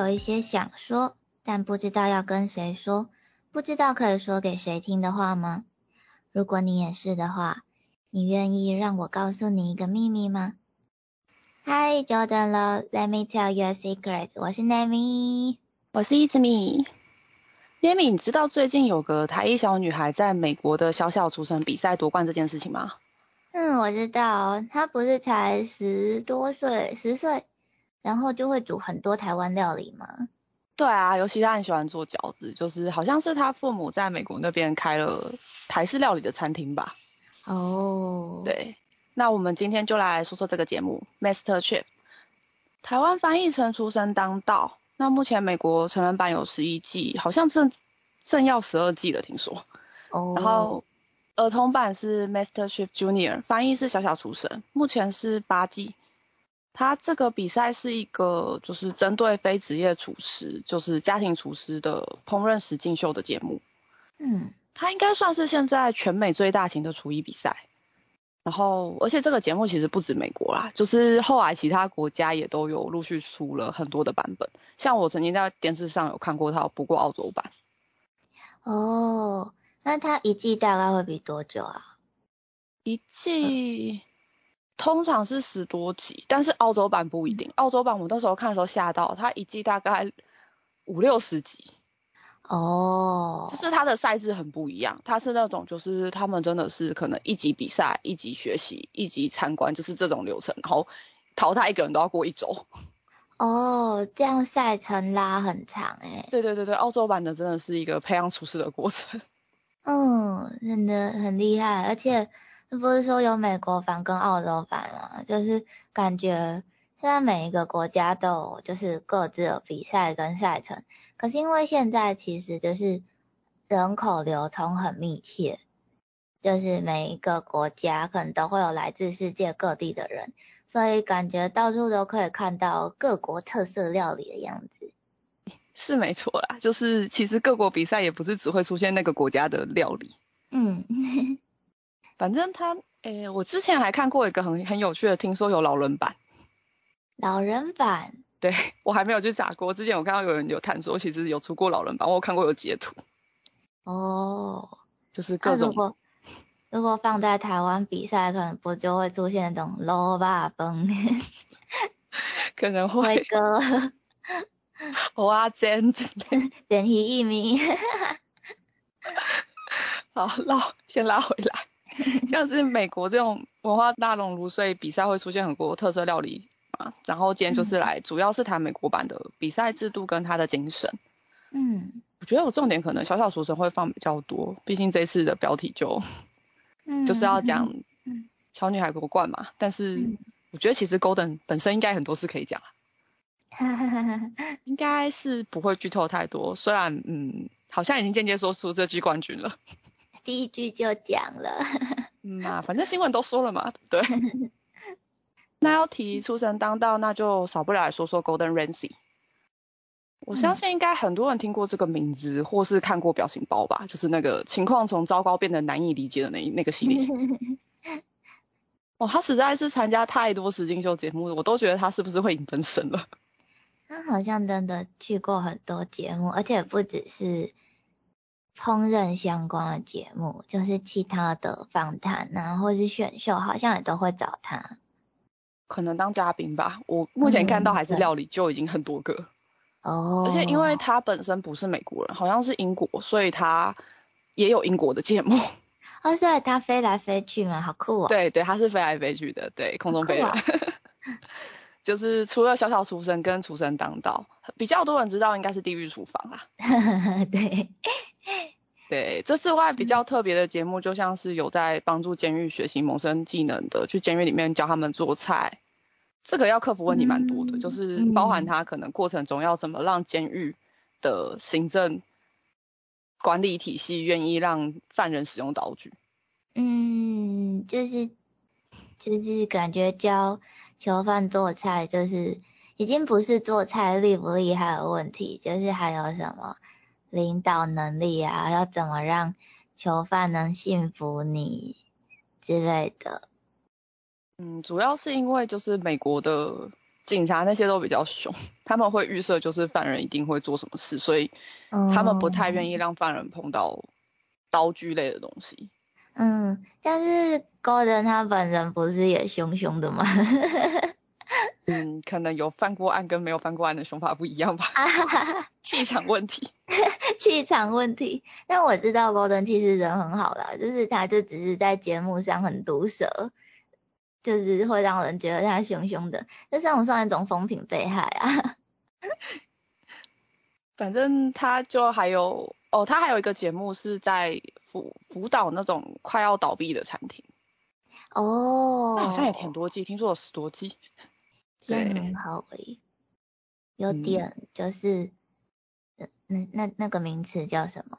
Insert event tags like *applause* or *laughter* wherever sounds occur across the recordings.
有一些想说，但不知道要跟谁说，不知道可以说给谁听的话吗？如果你也是的话，你愿意让我告诉你一个秘密吗？Hi Jordan，Let me tell you a secret。我是 Nami，我是 Izmi。Nami，你知道最近有个台裔小女孩在美国的小小厨神比赛夺冠这件事情吗？嗯，我知道，她不是才十多岁，十岁，然后就会煮很多台湾料理吗？对啊，尤其他很喜欢做饺子，就是好像是他父母在美国那边开了台式料理的餐厅吧。哦，对，那我们今天就来说说这个节目《Master Chef》，台湾翻译成厨神当道。那目前美国成人版有十一季，好像正正要十二季了，听说。哦。*laughs* 然后儿童版是 Master Chef Junior，翻译是小小厨神，目前是八季。它这个比赛是一个就是针对非职业厨师，就是家庭厨师的烹饪实境秀的节目。嗯。它应该算是现在全美最大型的厨艺比赛。然后，而且这个节目其实不止美国啦，就是后来其他国家也都有陆续出了很多的版本。像我曾经在电视上有看过它播过澳洲版。哦，那它一季大概会比多久啊？一季通常是十多集，但是澳洲版不一定。澳洲版我那时候看的时候吓到，它一季大概五六十集。哦，就是它的赛制很不一样，它是那种就是他们真的是可能一级比赛、一级学习、一级参观，就是这种流程，然后淘汰一个人都要过一周。*laughs* 哦，这样赛程拉很长哎。对对对对，澳洲版的真的是一个培养厨师的过程。*laughs* 嗯，真的很厉害，而且不是说有美国版跟澳洲版嘛，就是感觉。现在每一个国家都有就是各自的比赛跟赛程，可是因为现在其实就是人口流通很密切，就是每一个国家可能都会有来自世界各地的人，所以感觉到处都可以看到各国特色料理的样子。是没错啦，就是其实各国比赛也不是只会出现那个国家的料理。嗯，*laughs* 反正他，诶，我之前还看过一个很很有趣的，听说有老人版。老人版，对我还没有去查过。之前我看到有人有谈说，其实有出过老人版，我有看过有截图。哦，就是各种。如果如果放在台湾比赛，可能不就会出现那种老爸崩，*laughs* 可能会。哥，哇，*laughs* 真的，点题一名。好，拉先拉回来。*laughs* 像是美国这种文化大熔炉，所以比赛会出现很多特色料理。然后今天就是来，主要是谈美国版的比赛制度跟它的精神。嗯，我觉得我重点可能小小厨神会放比较多，毕竟这次的标题就，就是要讲小女孩夺冠嘛。但是我觉得其实 Golden 本身应该很多事可以讲，*laughs* 应该是不会剧透太多。虽然嗯，好像已经间接说出这句冠军了，第一句就讲了。*laughs* 嗯啊，反正新闻都说了嘛，对。*laughs* 那要提出神当道，那就少不了来说说 Golden Ramsy。我相信应该很多人听过这个名字，或是看过表情包吧，就是那个情况从糟糕变得难以理解的那那个系列。*laughs* 哦，他实在是参加太多实境秀节目了，我都觉得他是不是会影分身了？他好像真的去过很多节目，而且不只是烹饪相关的节目，就是其他的访谈啊，或是选秀，好像也都会找他。可能当嘉宾吧，我目前看到还是料理就已经很多个哦，而且因为他本身不是美国人，好像是英国，所以他也有英国的节目。哦，所以他飞来飞去嘛，好酷哦。对对，他是飞来飞去的，对，空中飞人。*laughs* 就是除了小小厨神跟厨神当道，比较多人知道应该是地狱厨房啦。*laughs* 对。*laughs* 对，这次外比较特别的节目，就像是有在帮助监狱学习谋生技能的，去监狱里面教他们做菜。这个要克服问题蛮多的，就是包含他可能过程中要怎么让监狱的行政管理体系愿意让犯人使用刀具。嗯，就是就是感觉教囚犯做菜，就是已经不是做菜厉不厉害的问题，就是还有什么。领导能力啊，要怎么让囚犯能信服你之类的。嗯，主要是因为就是美国的警察那些都比较凶，*laughs* 他们会预设就是犯人一定会做什么事，所以他们不太愿意让犯人碰到刀具类的东西。嗯，但是高人他本人不是也凶凶的吗？*laughs* 嗯，可能有犯过案跟没有犯过案的凶法不一样吧。*laughs* 气场问题，气场问题。但我知道高登其实人很好啦，就是他就只是在节目上很毒舌。就是会让人觉得他凶凶的，这算不算一种风评被害啊？*laughs* 反正他就还有哦，他还有一个节目是在辅辅导那种快要倒闭的餐厅。哦。那好像也挺多季，听说有十多季。真很好诶，有点就是那那那个名词叫什么？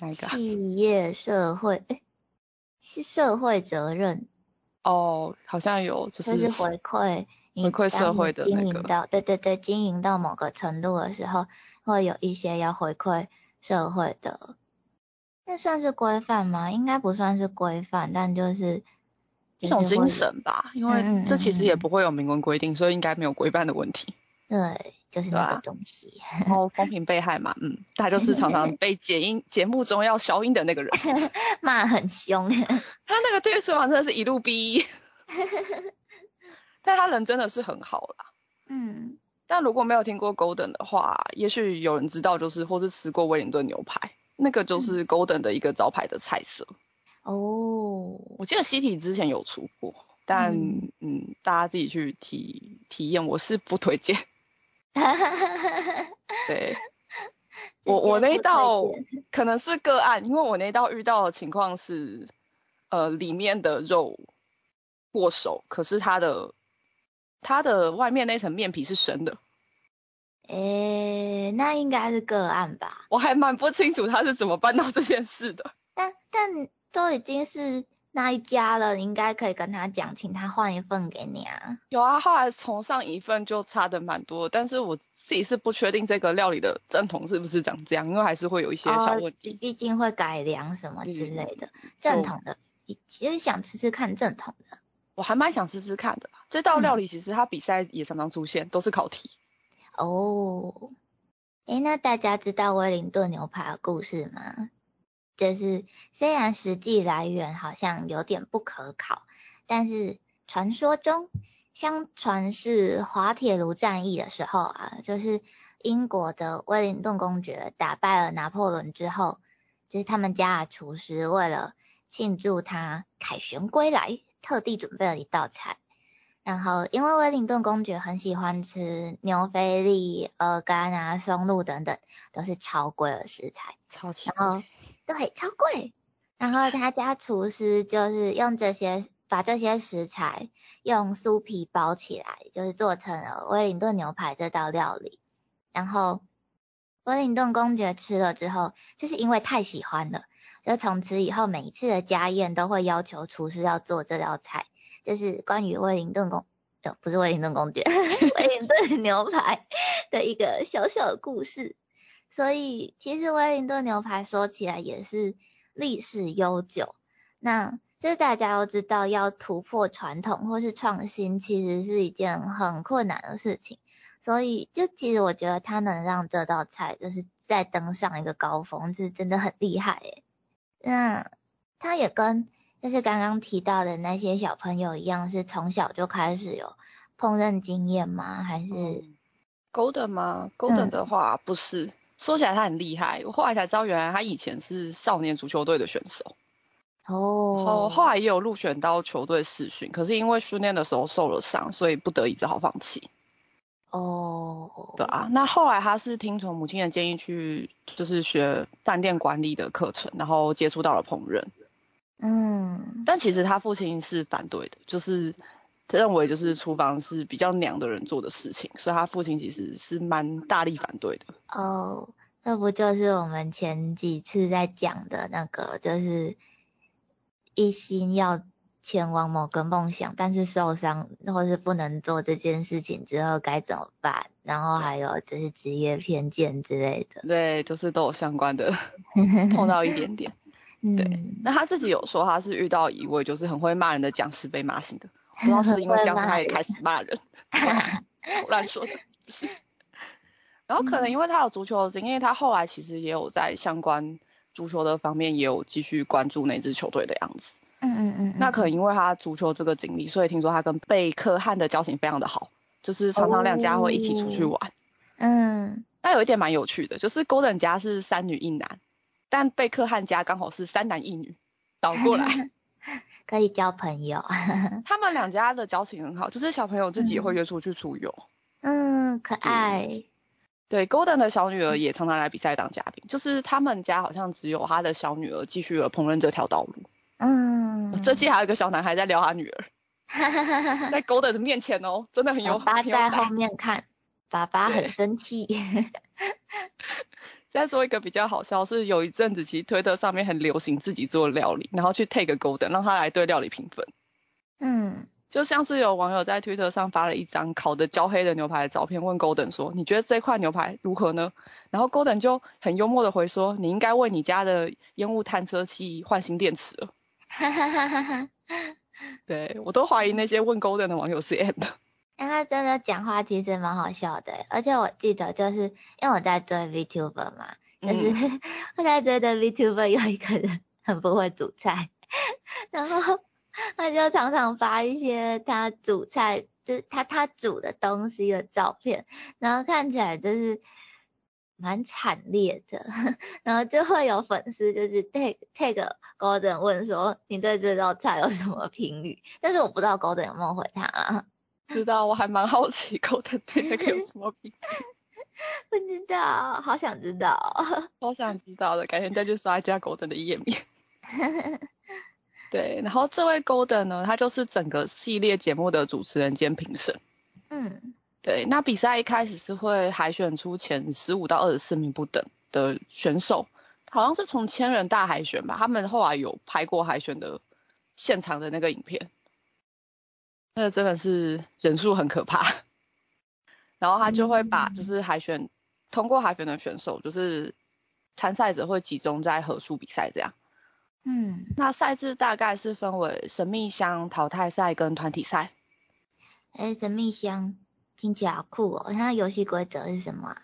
哪一个？企业社会哎，是社会责任。哦，好像有，就是回馈回馈社会的经营到，对对对，经营到某个程度的时候，会有一些要回馈社会的，那算是规范吗？应该不算是规范，但就是一种精神吧，因为这其实也不会有明文规定，所以应该没有规范的问题。对，就是那个东西。然 *laughs* 后风评被害嘛，嗯，他就是常常被 *laughs* 解音节目中要消音的那个人，*laughs* 骂很凶。他那个对视网真的是一路逼，但他人真的是很好啦。嗯，但如果没有听过 Golden 的话，也许有人知道，就是或是吃过威灵顿牛排，那个就是 Golden 的一个招牌的菜色。哦，我记得西体之前有出过，但嗯，大家自己去体体验，我是不推荐。哈哈哈哈哈！对，我我那一道可能是个案，因为我那一道遇到的情况是，呃，里面的肉过熟，可是它的它的外面那层面皮是生的。诶，那应该是个案吧？我还蛮不清楚他是怎么办到这件事的。但但都已经是那一家了，你应该可以跟他讲，请他换一份给你啊。有啊，后来从上一份就差的蛮多，但是我自己是不确定这个料理的正统是不是长这样，因为还是会有一些小问题。毕竟会改良什么之类的。正统的，其实想吃吃看正统的。我还蛮想吃吃看的。这道料理其实它比赛也常常出现，都是考题。哦。诶，那大家知道威灵顿牛排的故事吗？就是虽然实际来源好像有点不可考，但是传说中，相传是滑铁卢战役的时候啊，就是英国的威灵顿公爵打败了拿破仑之后，就是他们家的厨师为了庆祝他凯旋归来，特地准备了一道菜。然后因为威灵顿公爵很喜欢吃牛菲力、鹅肝啊、松露等等，都是超贵的食材，超级贵。对，超贵。然后他家厨师就是用这些，把这些食材用酥皮包起来，就是做成了威灵顿牛排这道料理。然后威灵顿公爵吃了之后，就是因为太喜欢了，就从此以后每一次的家宴都会要求厨师要做这道菜。就是关于威灵顿公，不是威灵顿公爵，*laughs* 威灵顿牛排的一个小小的故事。所以其实威灵顿牛排说起来也是历史悠久，那这大家都知道，要突破传统或是创新，其实是一件很困难的事情。所以就其实我觉得他能让这道菜就是再登上一个高峰，是真的很厉害诶。那他也跟就是刚刚提到的那些小朋友一样，是从小就开始有烹饪经验吗？还是 Golden 吗？Golden 的话不是。说起来他很厉害，我后来才知道，原来他以前是少年足球队的选手。哦。后后来也有入选到球队试训，可是因为训练的时候受了伤，所以不得已只好放弃。哦。对啊，那后来他是听从母亲的建议去，就是学饭店管理的课程，然后接触到了烹饪。嗯。但其实他父亲是反对的，就是。认为就是厨房是比较娘的人做的事情，所以他父亲其实是蛮大力反对的。哦，那不就是我们前几次在讲的那个，就是一心要前往某个梦想，但是受伤或是不能做这件事情之后该怎么办？然后还有就是职业偏见之类的。对，就是都有相关的 *laughs* 碰到一点点。对，那他自己有说他是遇到一位就是很会骂人的讲师被骂醒的。不知道是因为 *laughs* 这样子他也开始骂人，*laughs* 乱说的不是。然后可能因为他有足球的经验，他后来其实也有在相关足球的方面也有继续关注那支球队的样子。嗯嗯嗯。那可能因为他足球这个经历，所以听说他跟贝克汉的交情非常的好，就是常常两家会一起出去玩。嗯。那有一点蛮有趣的，就是 Golden 家是三女一男，但贝克汉家刚好是三男一女，倒过来。*laughs* 可以交朋友。*laughs* 他们两家的交情很好，就是小朋友自己也会约出去出游。嗯，可爱。对，Golden 的小女儿也常常来比赛当嘉宾，就是他们家好像只有他的小女儿继续了烹饪这条道路。嗯。这季还有一个小男孩在撩他女儿，*laughs* 在 Golden 的面前哦，真的很有。爸爸在后面看，爸爸很生气。再说一个比较好笑，是有一阵子其实推特上面很流行自己做料理，然后去 take Golden 让他来对料理评分。嗯。就像是有网友在推特上发了一张烤的焦黑的牛排的照片，问 Golden 说：“你觉得这块牛排如何呢？”然后 Golden 就很幽默的回说：“你应该为你家的烟雾探测器换新电池了。*laughs* ”哈哈哈哈哈。对我都怀疑那些问 Golden 的网友是 M 的。因为他真的讲话其实蛮好笑的，而且我记得就是因为我在追 VTuber 嘛，就是 *laughs* 我在追的 VTuber 有一个人很不会煮菜，*laughs* 然后。*laughs* 他就常常发一些他煮菜，就是他他煮的东西的照片，然后看起来就是蛮惨烈的，然后就会有粉丝就是 take take Golden 问说你对这道菜有什么评语？但是我不知道 Golden 有没有回他啊？知道，我还蛮好奇 Golden 对那个有什么评语？*laughs* 不知道，好想知道，*laughs* 好想知道的，改天再去刷一下 Golden 的页面。*laughs* 对，然后这位 Golden 呢，他就是整个系列节目的主持人兼评审。嗯，对，那比赛一开始是会海选出前十五到二十四名不等的选手，好像是从千人大海选吧，他们后来有拍过海选的现场的那个影片，那真的是人数很可怕。然后他就会把就是海选通过海选的选手，就是参赛者会集中在合数比赛这样。嗯，那赛制大概是分为神秘箱淘汰赛跟团体赛。哎，神秘箱听起来好酷哦！那游戏规则是什么？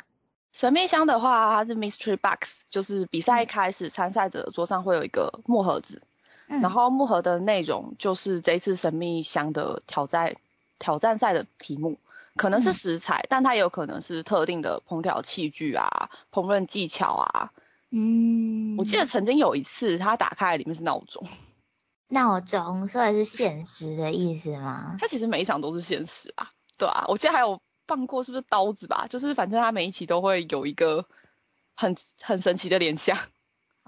神秘箱的话，它是 mystery box，就是比赛一开始参赛者桌上会有一个木盒子，然后木盒的内容就是这一次神秘箱的挑战挑战赛的题目，可能是食材，但它也有可能是特定的烹调器具啊、烹饪技巧啊。嗯，我记得曾经有一次，它打开里面是闹钟，*laughs* 闹钟，所以是现实的意思吗？它其实每一场都是现实啊，对啊，我记得还有放过是不是刀子吧？就是反正它每一期都会有一个很很神奇的联想。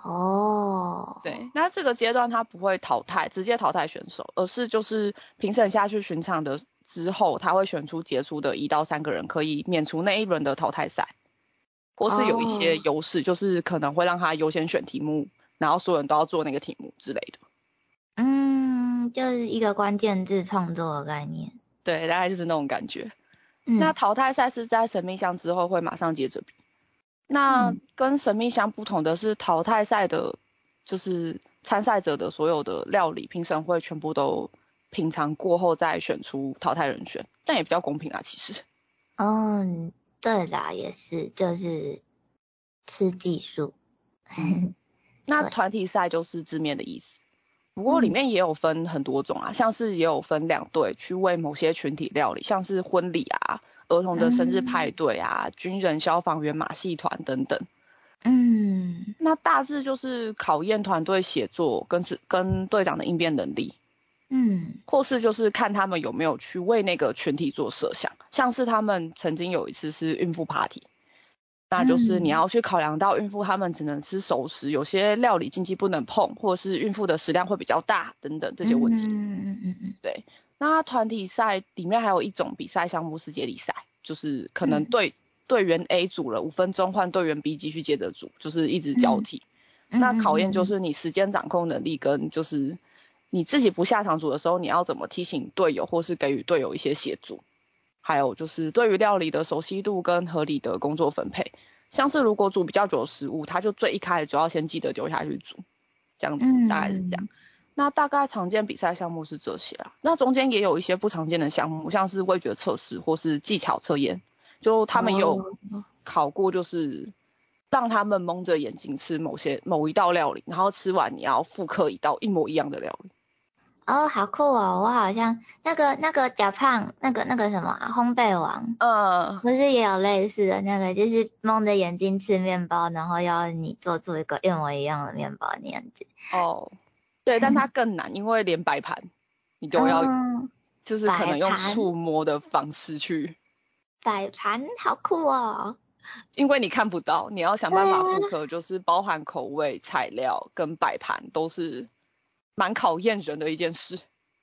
哦，对，那这个阶段他不会淘汰，直接淘汰选手，而是就是评审下去巡场的之后，他会选出杰出的一到三个人，可以免除那一轮的淘汰赛。或是有一些优势，就是可能会让他优先选题目，然后所有人都要做那个题目之类的。嗯，就是一个关键字创作的概念。对，大概就是那种感觉。那淘汰赛是在神秘箱之后会马上接着比。那跟神秘箱不同的是，淘汰赛的，就是参赛者的所有的料理评审会全部都品尝过后再选出淘汰人选，但也比较公平啊，其实。嗯。对啦，也是，就是吃技术。那 *laughs* 团体赛就是字面的意思，不过里面也有分很多种啊，像是也有分两队去为某些群体料理，像是婚礼啊、儿童的生日派对啊、军人、消防员、马戏团等等。嗯，那大致就是考验团队协作跟是跟队长的应变能力。嗯，或是就是看他们有没有去为那个群体做设想，像是他们曾经有一次是孕妇 party，那就是你要去考量到孕妇她们只能吃熟食，有些料理禁忌不能碰，或者是孕妇的食量会比较大等等这些问题。嗯嗯嗯嗯，对。那团体赛里面还有一种比赛项目是接力赛，就是可能队队员 A 组了五分钟，换队员 B 继续接着组，就是一直交替。那考验就是你时间掌控能力跟就是。你自己不下场组的时候，你要怎么提醒队友，或是给予队友一些协助？还有就是对于料理的熟悉度跟合理的工作分配，像是如果煮比较久的食物，他就最一开始就要先记得丢下去煮，这样子大概是这样。那大概常见比赛项目是这些啊，那中间也有一些不常见的项目，像是味觉测试或是技巧测验，就他们有考过，就是让他们蒙着眼睛吃某些某一道料理，然后吃完你要复刻一道一模一样的料理。哦，好酷哦！我好像那个那个假胖那个那个什么烘焙王，嗯，不是也有类似的那个，就是蒙着眼睛吃面包，然后要你做出一个一模一样的面包那样子。哦，对，但它 *laughs* 更难，因为连摆盘你都要，就是可能用触摸的方式去摆盘，好酷哦！因为你看不到，你要想办法复刻，就是包含口味、材料跟摆盘都是。蛮考验人的一件事，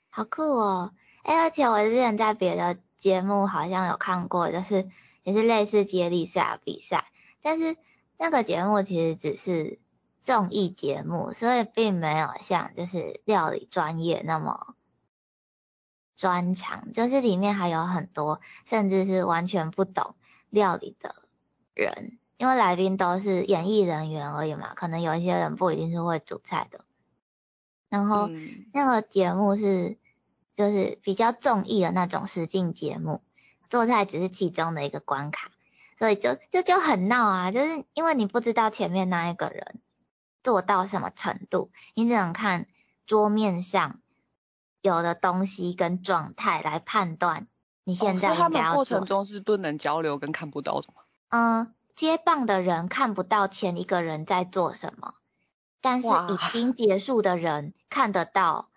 好酷哦！哎，而且我之前在别的节目好像有看过，就是也是类似接力赛比赛，但是那个节目其实只是综艺节目，所以并没有像就是料理专业那么专长，就是里面还有很多甚至是完全不懂料理的人，因为来宾都是演艺人员而已嘛，可能有一些人不一定是会煮菜的。然后那个节目是就是比较综艺的那种实境节目，做菜只是其中的一个关卡，所以就就就很闹啊，就是因为你不知道前面那一个人做到什么程度，你只能看桌面上有的东西跟状态来判断你现在应该要做。他们过程中是不能交流跟看不到的吗？嗯，接棒的人看不到前一个人在做什么。但是已经结束的人看得到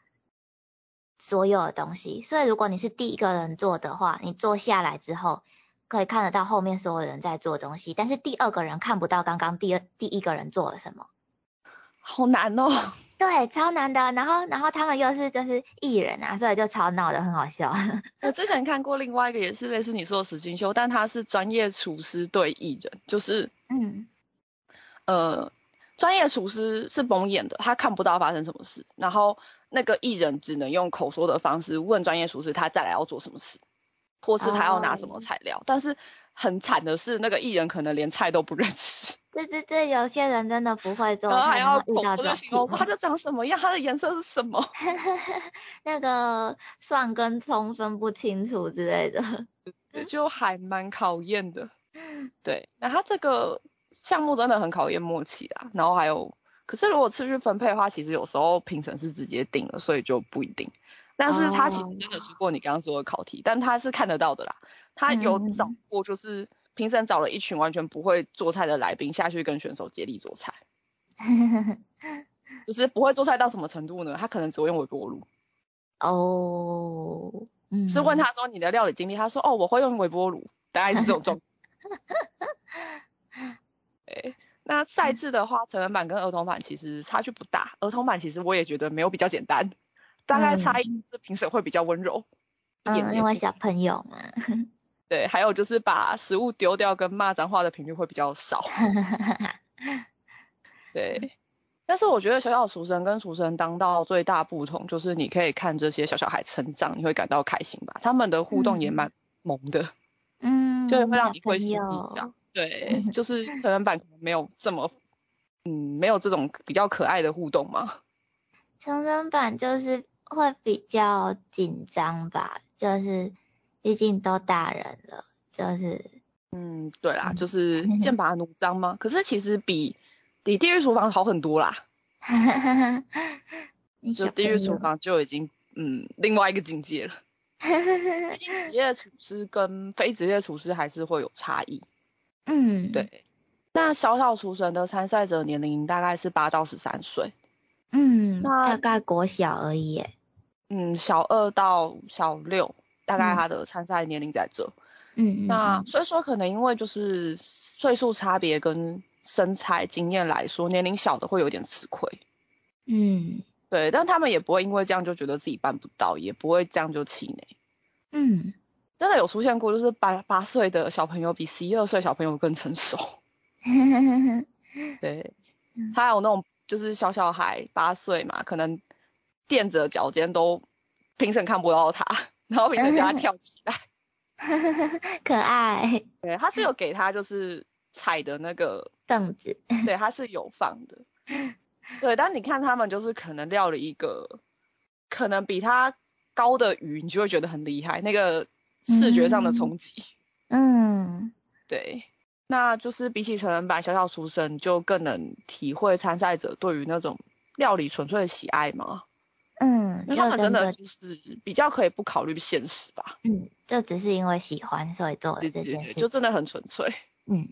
所有的东西，所以如果你是第一个人做的话，你坐下来之后可以看得到后面所有人在做东西，但是第二个人看不到刚刚第二第一个人做了什么，*laughs* 好难哦。*laughs* 对，超难的。然后然后他们又是就是艺人啊，所以就超闹的，很好笑。*laughs* 我之前看过另外一个也是类似你说的实境秀，但他是专业厨师对艺人，就是嗯呃。专业厨师是蒙眼的，他看不到发生什么事，然后那个艺人只能用口说的方式问专业厨师他再来要做什么事，或是他要拿什么材料。但是很惨的是，那个艺人可能连菜都不认识。对对对，有些人真的不会做，然后还要遇到这种，他就长什么样，它的颜色是什么，*laughs* 那个蒜跟葱分不清楚之类的，就还蛮考验的。*laughs* 对，那他这个。项目真的很考验默契啊，然后还有，可是如果次序分配的话，其实有时候评审是直接定了，所以就不一定。但是他其实真的出过你刚刚说的考题，但他是看得到的啦。他有找过，就是评审找了一群完全不会做菜的来宾下去跟选手接力做菜，*laughs* 就是不会做菜到什么程度呢？他可能只会用微波炉。哦，是问他说你的料理经历，他说哦我会用微波炉，大概是这种状。那赛制的话，成人版跟儿童版其实差距不大。儿童版其实我也觉得没有比较简单，大概差异是评审会比较温柔一点，因为小朋友嘛。*laughs* 对，还有就是把食物丢掉跟骂脏话的频率会比较少。*laughs* 对，但是我觉得小小厨神跟厨神当道最大不同就是你可以看这些小小孩成长，你会感到开心吧？他们的互动也蛮萌的，嗯，就是会让你会心一笑。对，就是 *laughs* 成人版可能没有这么，嗯，没有这种比较可爱的互动嘛。*laughs* 成人版就是会比较紧张吧，就是毕竟都大人了，就是，嗯，对啦，就是剑 *laughs* 拔弩张吗？可是其实比比地狱厨房好很多啦。就地狱厨房就已经，嗯，另外一个境界了。毕竟职业厨师跟非职业厨师还是会有差异。嗯，对。那小小厨神的参赛者年龄大概是八到十三岁。嗯，那大概国小而已。嗯，小二到小六，大概他的参赛年龄在这。嗯那所以说，可能因为就是岁数差别跟身材经验来说，年龄小的会有点吃亏。嗯，对。但他们也不会因为这样就觉得自己办不到，也不会这样就气馁。嗯。真的有出现过，就是八八岁的小朋友比十一二岁小朋友更成熟。*laughs* 对，还有那种就是小小孩八岁嘛，可能垫着脚尖都评审看不到他，然后评审叫他跳起来，*laughs* 可爱。对，他是有给他就是踩的那个 *laughs* 凳子，对，他是有放的。对，但你看他们就是可能撂了一个可能比他高的鱼，你就会觉得很厉害，那个视觉上的冲击。嗯，对，那就是比起成人版小小厨神，就更能体会参赛者对于那种料理纯粹的喜爱吗？嗯，因为他们真的就是比较可以不考虑现实吧。嗯，就只是因为喜欢所以做了对对对，这件事情。就真的很纯粹。嗯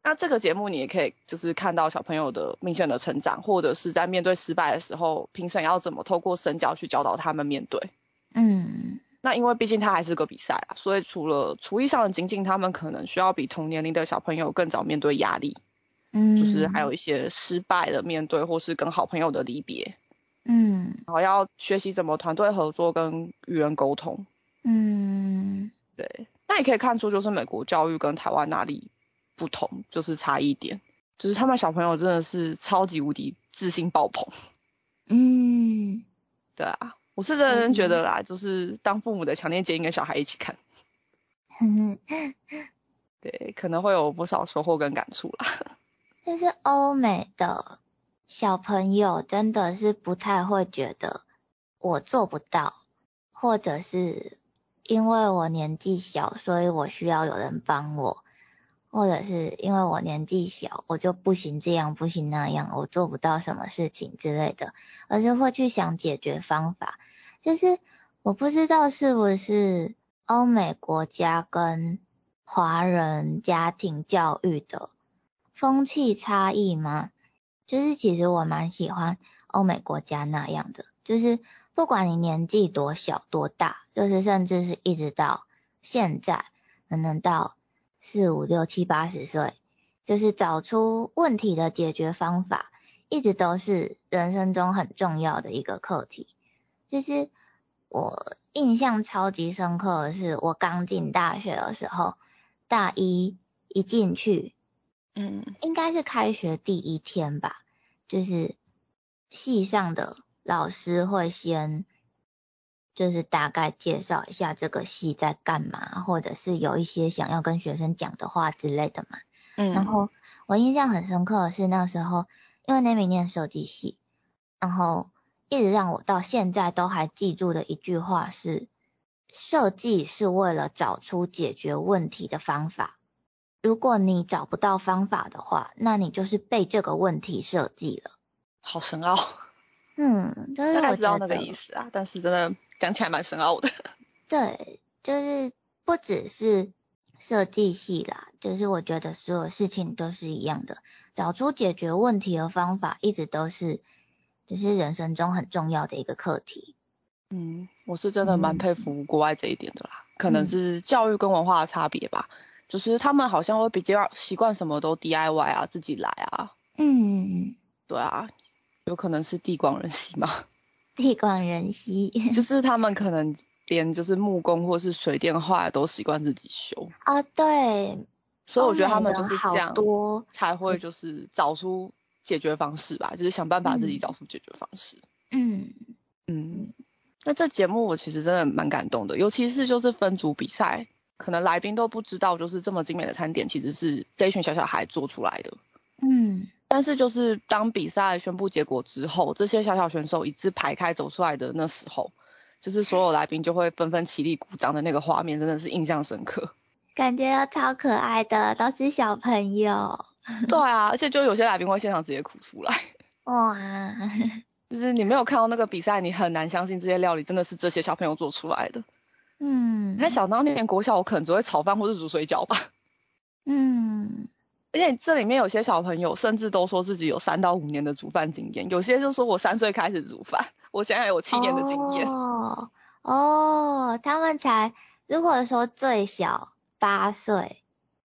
那这个节目你也可以就是看到小朋友的明显的成长，或者是在面对失败的时候，评审要怎么透过身教去教导他们面对。嗯那因为毕竟它还是个比赛啊，所以除了厨艺上的精进，他们可能需要比同年龄的小朋友更早面对压力，嗯，就是还有一些失败的面对，或是跟好朋友的离别，嗯然后要学习怎么团队合作跟与人沟通。嗯对，那也可以看出就是美国教育跟台湾哪里不同，就是差异点，就是他们小朋友真的是超级无敌自信爆棚。嗯，对啊，我是认真觉得啦，就是当父母的强烈建议跟小孩一起看，哼对，可能会有不少收获跟感触啦。*laughs* 但是欧美的小朋友真的是不太会觉得我做不到，或者是因为我年纪小，所以我需要有人帮我，或者是因为我年纪小，我就不行这样不行那样，我做不到什么事情之类的，而是会去想解决方法。就是我不知道是不是欧美国家跟华人家庭教育的风气差异吗？就是其实我蛮喜欢欧美国家那样的，就是不管你年纪多小多大，就是甚至是一直到现在，可能到四五六七八十岁，就是找出问题的解决方法，一直都是人生中很重要的一个课题。就是我印象超级深刻的是，我刚进大学的时候，大一一进去，嗯应该是开学第一天吧，就是系上的老师会先就是大概介绍一下这个系在干嘛，或者是有一些想要跟学生讲的话之类的嘛。嗯，然后我印象很深刻的是那时候，因为那名念设计系，然后一直让我到现在都还记住的一句话是：设计是为了找出解决问题的方法。如果你找不到方法的话，那你就是被这个问题设计了。好深奥，嗯，就是我知道那个意思啊，但是真的讲起来蛮深奥的。对，就是不只是设计系啦，就是我觉得所有事情都是一样的，找出解决问题的方法，一直都是就是人生中很重要的一个课题。嗯，我是真的蛮嗯佩服国外这一点的啦，可能嗯是教育跟文化的差别吧。就是他们好像会比较习惯什么都 DIY 啊，自己来啊，嗯，对啊，有可能是地广人稀嘛，*laughs* 地广人稀。就 *laughs* 是他们可能连就是木工或是水电后来都习惯自己修，啊，对，所以我觉得他们就是这样多，才会就是找出解决方式吧，就是想办法自己嗯找出解决方式。嗯嗯，那这节目我其实真的蛮感动的，尤其是就是分组比赛，可能来宾都不知道，就是这么精美的餐点其实是这一群小小孩做出来的。嗯但是就是当比赛宣布结果之后，这些小小选手一字排开走出来的那时候，就是所有来宾就会纷纷起立鼓掌的那个画面，真的是印象深刻。感觉超可爱的，都是小朋友。对啊，而且就有些来宾会现场直接哭出来，*laughs* 哇，就是你没有看到那个比赛，你很难相信这些料理真的是这些小朋友做出来的。嗯你看小当年国小，我可能只会炒饭或是煮水饺吧。嗯而且这里面有些小朋友甚至都说自己有三到五年的煮饭经验，有些就说我三岁开始煮饭，我现在有七年的经验。哦哦，他们才如果说最小八岁，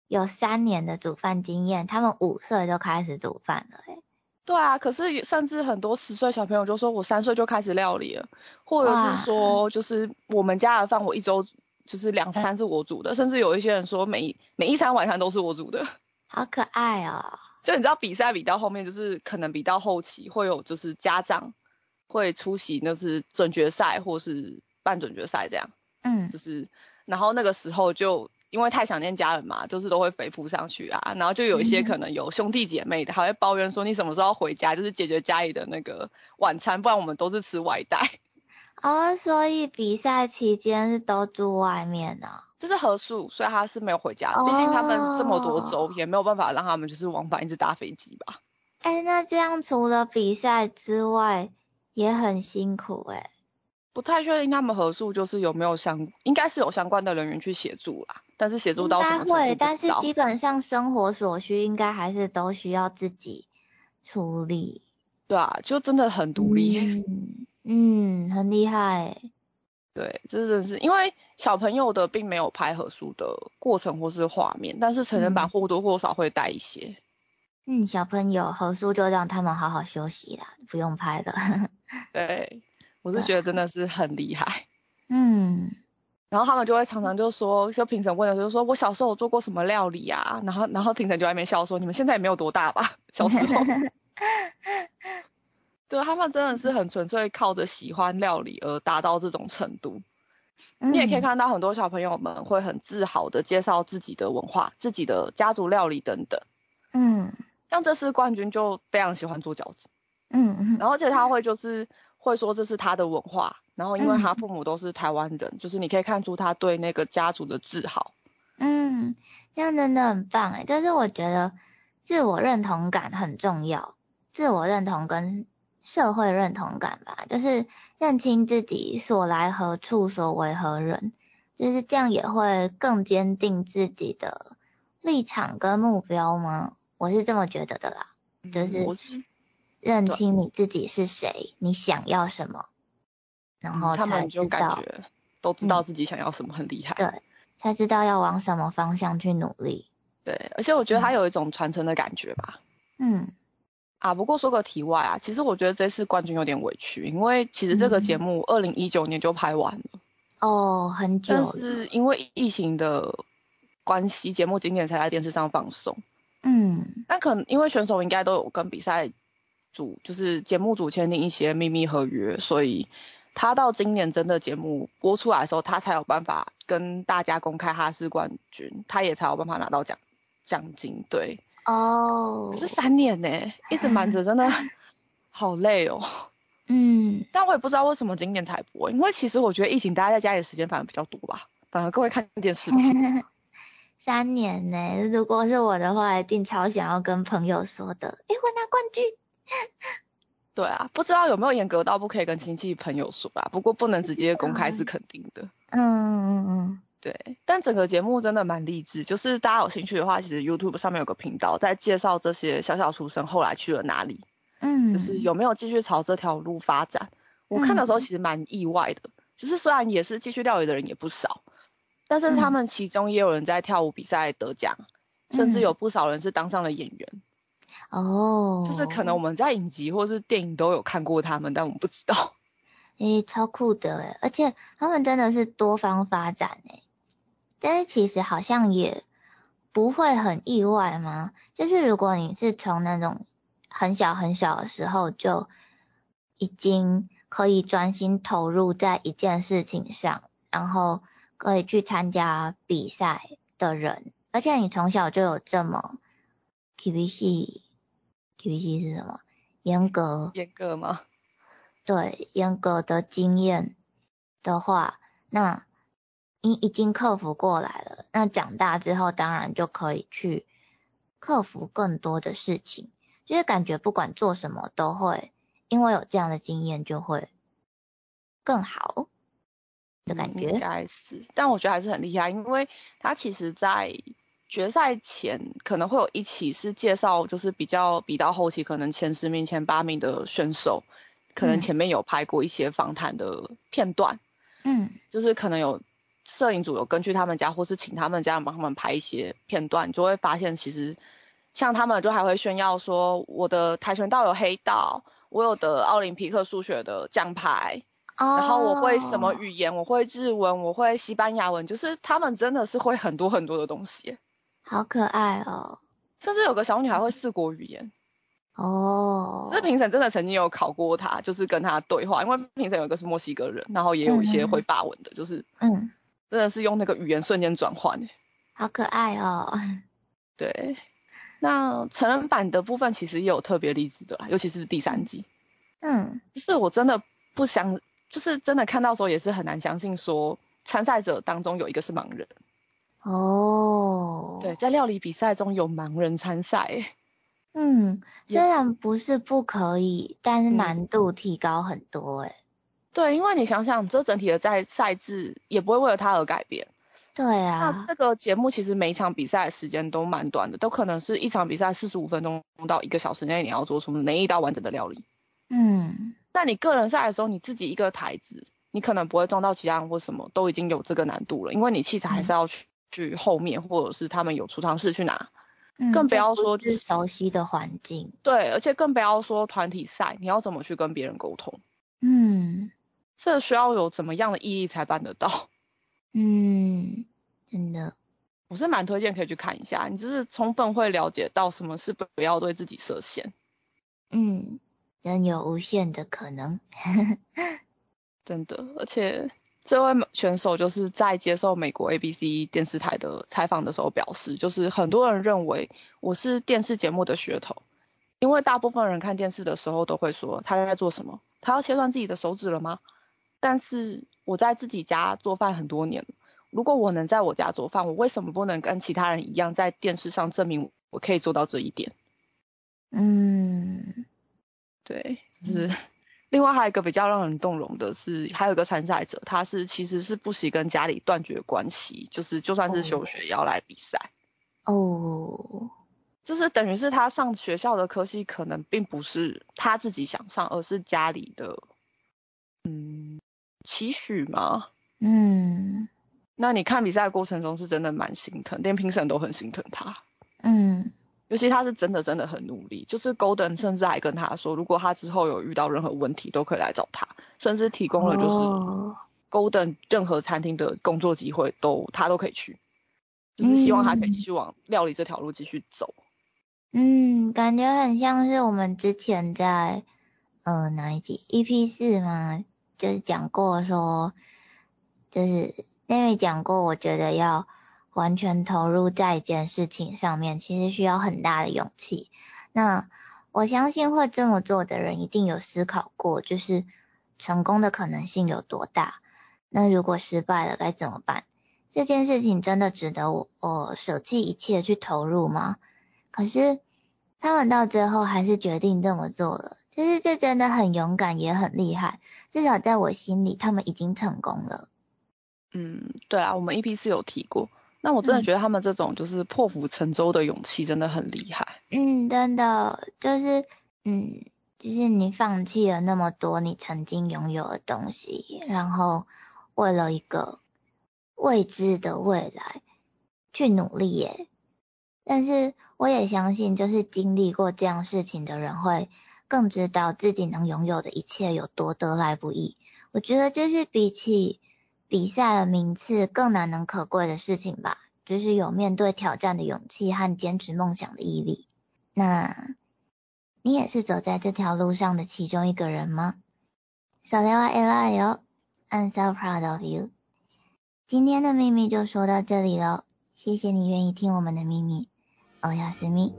有三年的煮饭经验，他们五岁就开始煮饭了、欸，对啊，可是甚至很多十岁小朋友就说我三岁就开始料理了，或者是说就是我们家的饭我一周就是两餐是我煮的，甚至有一些人说每每一餐晚餐都是我煮的。*laughs* 好可爱哦。就你知道比赛比到后面，就是可能比到后期会有就是家长会出席那是准决赛或是半准决赛这样，嗯就是然后那个时候就因为太想念家人嘛，就是都会飞扑上去啊，然后就有一些可能有兄弟姐妹的还会抱怨说你什么时候要回家，就是解决家里的那个晚餐，不然我们都是吃外带。*laughs* 哦，所以比赛期间是都住外面呢？就是合宿，所以他是没有回家。毕竟他们这么多周，也没有办法让他们就是往返一直搭飞机吧。哎，那这样除了比赛之外，也很辛苦哎。不太确定他们合宿就是有没有相，应该是有相关的人员去协助啦。但是协助到什么会，但是基本上生活所需应该还是都需要自己处理。对啊，就真的很独立。*laughs* 嗯，很厉害。对，这真的是因为小朋友的并没有拍合宿的过程或是画面，但是成人版或多或少会带一些。嗯，小朋友合宿就让他们好好休息啦，不用拍的。*laughs* 对，我是觉得真的是很厉害。*laughs* 嗯，然后他们就会常常就说，就评审问的时候说，我小时候做过什么料理啊？然后然后评审就在那边笑说，你们现在也没有多大吧？小时候。*laughs* 对他们真的是很纯粹靠着喜欢料理而达到这种程度。你也可以看到很多小朋友们会很自豪的介绍自己的文化、自己的家族料理等等。嗯，像这次冠军就非常喜欢做饺子。嗯嗯。然后而且他会就是会说这是他的文化，然后因为他父母都是台湾人，就是你可以看出他对那个家族的自豪。嗯，这样真的很棒哎，就是我觉得自我认同感很重要，自我认同跟。社会认同感吧，就是认清自己所来何处，所为何人，就是这样也会更坚定自己的立场跟目标吗？我是这么觉得的啦，就是认清你自己是谁，你想要什么，然后才知道都知道自己想要什么，很厉害。对，才知道要往什么方向去努力。对，而且我觉得他有一种传承的感觉吧。嗯。啊，不过说个题外啊，其实我觉得这次冠军有点委屈，因为其实这个节目二零一九年就拍完了，哦，很久，但是因为疫情的关系，节目今年才在电视上放送。嗯，那可能因为选手应该都有跟比赛组，就是节目组签订一些秘密合约，所以他到今年真的节目播出来的时候，他才有办法跟大家公开他是冠军，他也才有办法拿到奖奖金，对。哦，可是三年呢，一直瞒着，真的 *laughs* 好累哦。嗯，但我也不知道为什么今年才播，因为其实我觉得疫情大家在家里的时间反而比较多吧，反而更会看电视。*laughs* 三年呢，如果是我的话，一定超想要跟朋友说的，哎，我拿冠军。*laughs* 对啊，不知道有没有严格到不可以跟亲戚朋友说啦？不过不能直接公开是肯定的。嗯嗯嗯。对，但整个节目真的蛮励志，就是大家有兴趣的话，其实 YouTube 上面有个频道在介绍这些小小出生后来去了哪里，嗯，就是有没有继续朝这条路发展。我看的时候其实蛮意外的，就是虽然也是继续料理的人也不少，但是他们其中也有人在跳舞比赛得奖，甚至有不少人是当上了演员。哦，就是可能我们在影集或是电影都有看过他们，但我们不知道。*laughs* 诶，超酷的诶，而且他们真的是多方发展诶。但是其实好像也不会很意外吗？就是如果你是从那种很小很小的时候就已经可以专心投入在一件事情上，然后可以去参加比赛的人，而且你从小就有这么 K B C B C 是什么？严格严格吗？对，严格的经验的话，那。你已经克服过来了，那长大之后当然就可以去克服更多的事情，就是感觉不管做什么都会，因为有这样的经验就会更好的感觉。应该是，但我觉得还是很厉害，因为他其实在决赛前可能会有一期是介绍，就是比较比到后期可能前十名、前八名的选手，可能前面有拍过一些访谈的片段，嗯，就是可能有。摄影组有根据他们家，或是请他们家帮他们拍一些片段，就会发现其实像他们就还会炫耀说我的跆拳道有黑道，我有的奥林匹克数学的奖牌，然后我会什么语言，我会日文，我会西班牙文，就是他们真的是会很多很多的东西，好可爱哦，甚至有个小女孩会四国语言，哦，这评审真的曾经有考过她，就是跟她对话，因为评审有一个是墨西哥人，然后也有一些会法文的，就是嗯。真的是用那个语言瞬间转换诶，好可爱哦。*laughs* 对，那成人版的部分其实也有特别励志的，尤其是第三季。嗯，就是我真的不想就是真的看到时候也是很难相信，说参赛者当中有一个是盲人。哦，对，在料理比赛中有盲人参赛。嗯，虽然不是不可以，但是嗯难度提高很多哎。对，因为你想想，这整体的在赛制也不会为了他而改变。对那啊，这个节目其实每一场比赛的时间都蛮短的，都可能是一场比赛四十五分钟到一个小时内，你要做出哪一道完整的料理。嗯那你个人赛的时候，你自己一个台子，你可能不会撞到其他人或什么，都已经有这个难度了，因为你器材还是要去、去后面，或者是他们有储藏室去拿。嗯，更不要说是熟悉的环境。对，而且更不要说团体赛，你要怎么去跟别人沟通，嗯这需要有怎么样的毅力才办得到。*laughs* 嗯，真的。我是蛮推荐可以去看一下，你就是充分会了解到什么是不要对自己设限。嗯，人有无限的可能。*laughs* 真的，而且这位选手就是在接受美国 ABC 电视台的采访的时候表示，就是很多人认为我是电视节目的噱头，因为大部分人看电视的时候都会说他在做什么，他要切断自己的手指了吗？但是我在自己家做饭很多年了，如果我能在我家做饭，我为什么不能跟其他人一样在电视上证明我可以做到这一点？嗯对，就是另外还有一个比较让人动容的是，还有一个参赛者，他是其实是不惜跟家里断绝关系，就是就算是休学也要来比赛，哦，就是等于是他上学校的科系可能并不是他自己想上，而是家里的嗯期许吗？嗯那你看比赛的过程中是真的蛮心疼，连评审都很心疼他。嗯尤其他是真的真的很努力，就是 Golden 甚至还跟他说，如果他之后有遇到任何问题，都可以来找他，甚至提供了就是哦。Golden 任何餐厅的工作机会都他都可以去，就是希望他可以继续往料理这条路继续走。嗯，感觉很像是我们之前在呃哪一集？EP 四嘛，就是讲过说，就是那位讲过，我觉得要完全投入在一件事情上面，其实需要很大的勇气。那我相信会这么做的人，一定有思考过，就是成功的可能性有多大。那如果失败了该怎么办？这件事情真的值得我我舍弃一切去投入吗？可是他们到最后还是决定这么做了，其实这真的很勇敢，也很厉害。至少在我心里，他们已经成功了。嗯，对啊，我们 EP 四有提过。那我真的嗯觉得他们这种就是破釜沉舟的勇气真的很厉害。嗯，真的就是，嗯，就是你放弃了那么多你曾经拥有的东西，然后为了一个未知的未来去努力耶。但是我也相信，就是经历过这样事情的人，会更知道自己能拥有的一切有多得来不易。我觉得就是比起比赛的名次更难能可贵的事情吧，就是有面对挑战的勇气和坚持梦想的毅力。那你也是走在这条路上的其中一个人吗？小雷娃 Ella 哟，I'm so proud of you。今天的秘密就说到这里了，谢谢你愿意听我们的秘密，欧亚斯密。